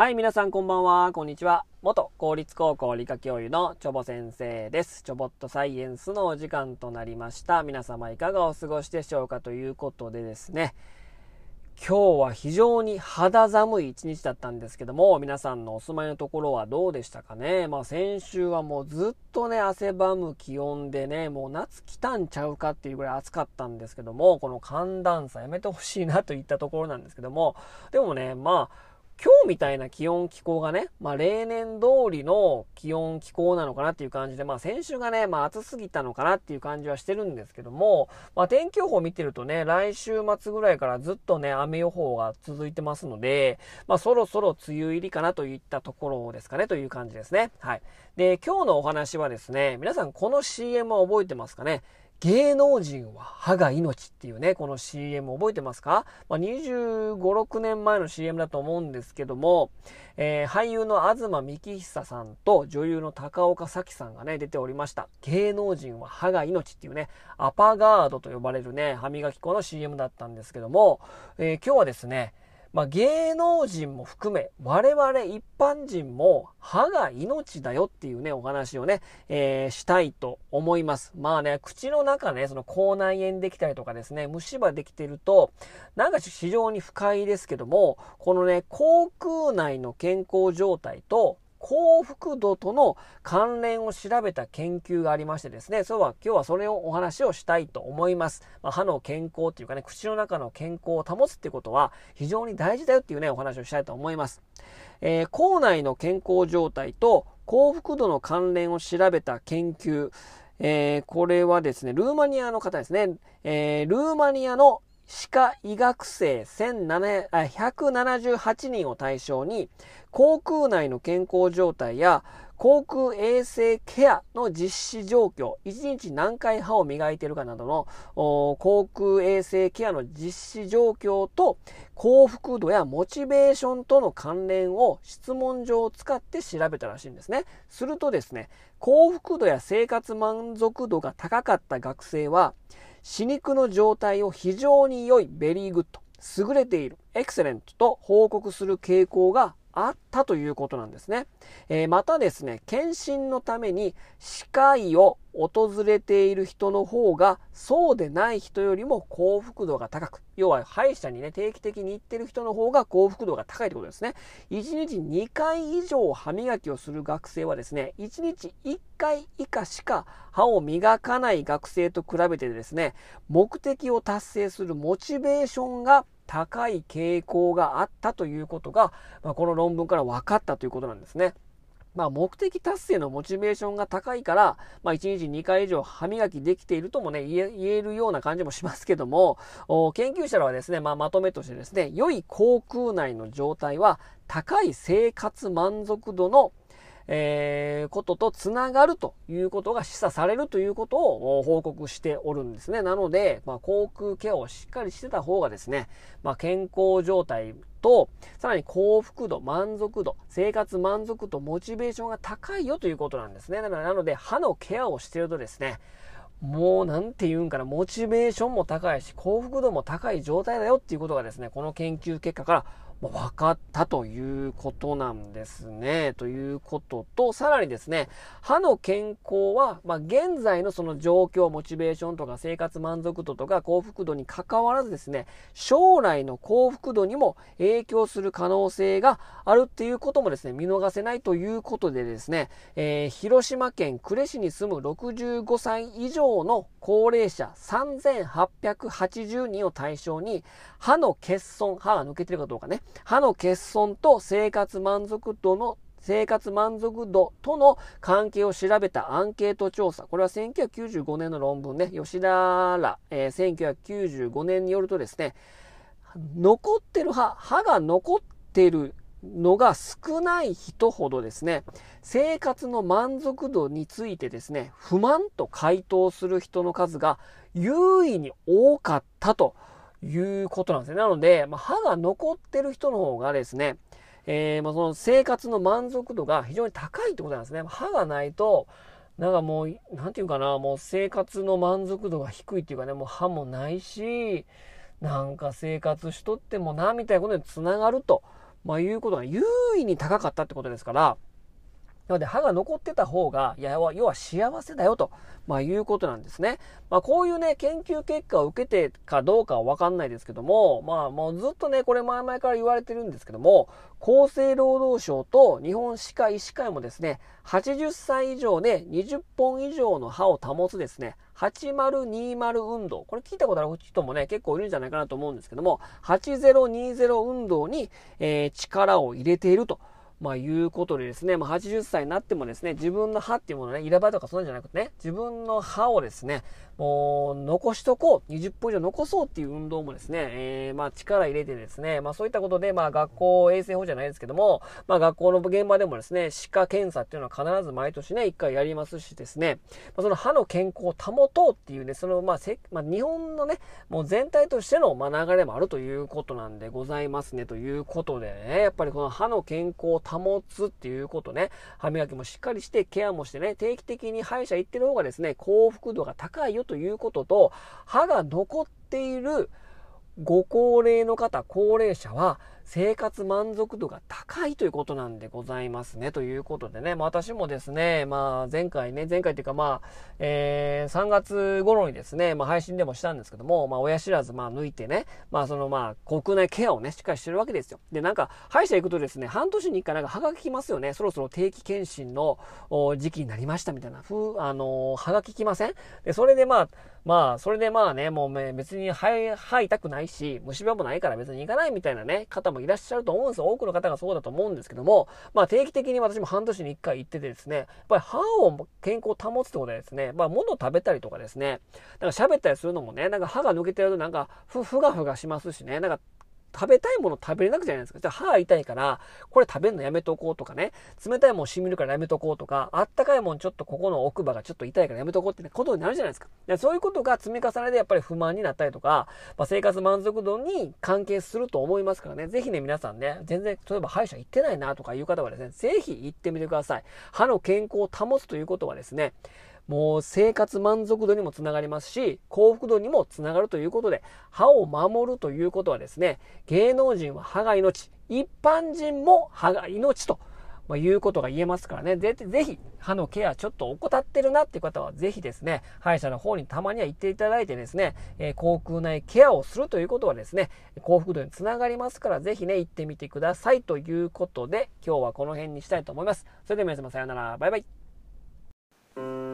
はい、皆さんこんばんは、こんにちは。元公立高校理科教諭のチョボ先生です。チョボットサイエンスのお時間となりました。皆様いかがお過ごしでしょうかということでですね、今日は非常に肌寒い一日だったんですけども、皆さんのお住まいのところはどうでしたかね？まあ先週はもうずっとね、汗ばむ気温でね、もう夏来たんちゃうかっていうぐらい暑かったんですけども、この寒暖差やめてほしいなといったところなんですけども、でもね、まあ、今日みたいな気温気候がね、まあ例年通りの気温気候なのかなっていう感じで、まあ先週がね、まあ暑すぎたのかなっていう感じはしてるんですけども、まあ天気予報見てるとね、来週末ぐらいからずっとね、雨予報が続いてますので、まあそろそろ梅雨入りかなといったところですかねという感じですね。はい。で、今日のお話はですね、皆さんこの CM は覚えてますかね？芸能人は歯が命っていうね、この CM 覚えてますか、まあ、25、6年前の CM だと思うんですけども、えー、俳優の東幹久さんと女優の高岡早紀さんがね、出ておりました。芸能人は歯が命っていうね、アパガードと呼ばれるね、歯磨き粉の CM だったんですけども、えー、今日はですね、まあ、芸能人も含め、我々一般人も歯が命だよっていうね、お話をね、えー、したいと思います。まあね、口の中ね、その口内炎できたりとかですね、虫歯できてると、なんか非常に不快ですけども、このね、口腔内の健康状態と、幸福度との関連を調べた研究がありましてですね、そうは今日はそれをお話をしたいと思います。まあ、歯の健康っていうかね、口の中の健康を保つっていうことは非常に大事だよっていうね、お話をしたいと思います。えー、口内の健康状態と幸福度の関連を調べた研究、えー、これはですね、ルーマニアの方ですね、えー、ルーマニアの歯科医学生178人を対象に、口腔内の健康状態や口腔衛生ケアの実施状況、1日何回歯を磨いているかなどの口腔衛生ケアの実施状況と幸福度やモチベーションとの関連を質問状を使って調べたらしいんですね。するとですね、幸福度や生活満足度が高かった学生は、歯肉の状態を非常に良い、 very good、優れている、 excellent と報告する傾向があったということなんですね。えー、またですね、検診のために歯科医を訪れている人の方がそうでない人よりも幸福度が高く、要は歯医者にね、定期的に行ってる人の方が幸福度が高いということですね。1日2回以上歯磨きをする学生はですね、1日1回以下しか歯を磨かない学生と比べてですね、目的を達成するモチベーションが高い傾向があったということが、まあ、この論文から分かったということなんですね。まあ、目的達成のモチベーションが高いから、まあ、1日2回以上歯磨きできているともね、言えるような感じもしますけども、研究者らはですね、まあ、まとめとしてですね、良い口腔内の状態は、高い生活満足度のえー、こととつながるということが示唆されるということを報告しておるんですね。なので、まあ、航空ケアをしっかりしてた方がですね、まあ、健康状態と、さらに幸福度、満足度、生活満足度、モチベーションが高いよということなんですね。だからなので、歯のケアをしているとですね、もうなんて言うんかな、モチベーションも高いし、幸福度も高い状態だよっていうことがですね、この研究結果から分かったということなんですね。ということと、さらにですね、歯の健康は、まあ、現在のその状況、モチベーションとか生活満足度とか幸福度に関わらずですね、将来の幸福度にも影響する可能性があるっていうこともですね、見逃せないということでですね、えー、広島県呉市に住む65歳以上の高齢者3880人を対象に、歯の欠損、歯が抜けてるかどうかね、歯の欠損と生活満足度の生活満足度との関係を調べたアンケート調査。これは1995年の論文ね、吉田ら、えー、1995年によるとですね、残ってる歯、歯が残ってるのが少ない人ほどですね、生活の満足度についてですね、不満と回答する人の数が優位に多かったということなんですね。なので、まあ、歯が残ってる人の方がですね、えー、まあその生活の満足度が非常に高いってことなんですね。歯がないと、なんかもう、なんていうかな、もう生活の満足度が低いっていうかね、もう歯もないし、なんか生活しとってもな、みたいなことにつながると。まあいうことが優位に高かったってことですから、なので歯が残ってた方が、いや、要は幸せだよと、まあ、いうことなんですね。まあ、こういうね、研究結果を受けてかどうかはわかんないですけども、まあ、もうずっとね、これ前々から言われてるんですけども、厚生労働省と日本歯科医師会もですね、80歳以上で20本以上の歯を保つですね、8020運動。これ聞いたことある人もね、結構いるんじゃないかなと思うんですけども、8020運動に、えー、力を入れていると。まあ、いうことでですね、まあ、80歳になってもですね、自分の歯っていうものね、入れ歯とかそうなんじゃなくてね、自分の歯をですね、残しとこう、20分以上残そうっていう運動もですね、えー、まあ、力入れてですね、まあ、そういったことで、まあ、学校衛生法じゃないですけども、まあ、学校の現場でもですね、歯科検査っていうのは必ず毎年ね、1回やりますしですね、まあ、その歯の健康を保とうっていうね、その、まあ、せまあ、日本のね、もう全体としての、まあ、流れもあるということなんでございますね、ということでね、やっぱりこの歯の健康を保つっていうことね、歯磨きもしっかりして、ケアもしてね、定期的に歯医者行ってる方がですね、幸福度が高いよということと、歯が残っているご高齢の方、高齢者は、生活満足度が高いということなんでございますね。ということでね、まあ、私もですね、まあ、前回ね、前回っていうかまあ、えー、3月頃にですね、まあ、配信でもしたんですけども、まあ、親知らず、まあ、抜いてね、まあ、そのまあ、国内ケアをね、しっかりしてるわけですよ。で、なんか、歯医者行くとですね、半年に1回なんか歯がきますよね。そろそろ定期検診の時期になりましたみたいな、ふう、あのー、歯がききません？で、それでまあ、まあ、それでまあね、もう別に歯、歯痛くないし、虫歯もないから別に行かないみたいなね、方もいらっしゃると思うんですよ。多くの方がそうだと思うんですけども、まあ定期的に私も半年に1回行っててですね、やっぱり歯を健康を保つってことはですね、まあ物を食べたりとかですね、なんか喋ったりするのもね、なんか歯が抜けてるとなんかふ、ふがふがしますしね、なんか食べたいもの食べれなくじゃないですか。じゃあ歯痛いから、これ食べるのやめとこうとかね、冷たいもん染みるからやめとこうとか、あったかいもんちょっとここの奥歯がちょっと痛いからやめとこうってねことになるじゃないですか。でそういうことが積み重ねでやっぱり不満になったりとか、まあ、生活満足度に関係すると思いますからね、ぜひね、皆さんね、全然、例えば歯医者行ってないなとかいう方はですね、ぜひ行ってみてください。歯の健康を保つということはですね、もう生活満足度にもつながりますし、幸福度にもつながるということで、歯を守るということはですね、芸能人は歯が命、一般人も歯が命と、まあ、いうことが言えますからね、ぜぜひ歯のケアちょっと怠ってるなっていう方はぜひですね、歯医者の方にたまには行っていただいてですね、えー、口腔内ケアをするということはですね、幸福度につながりますからぜひね、行ってみてくださいということで、今日はこの辺にしたいと思います。それでは皆様さようなら、バイバイ。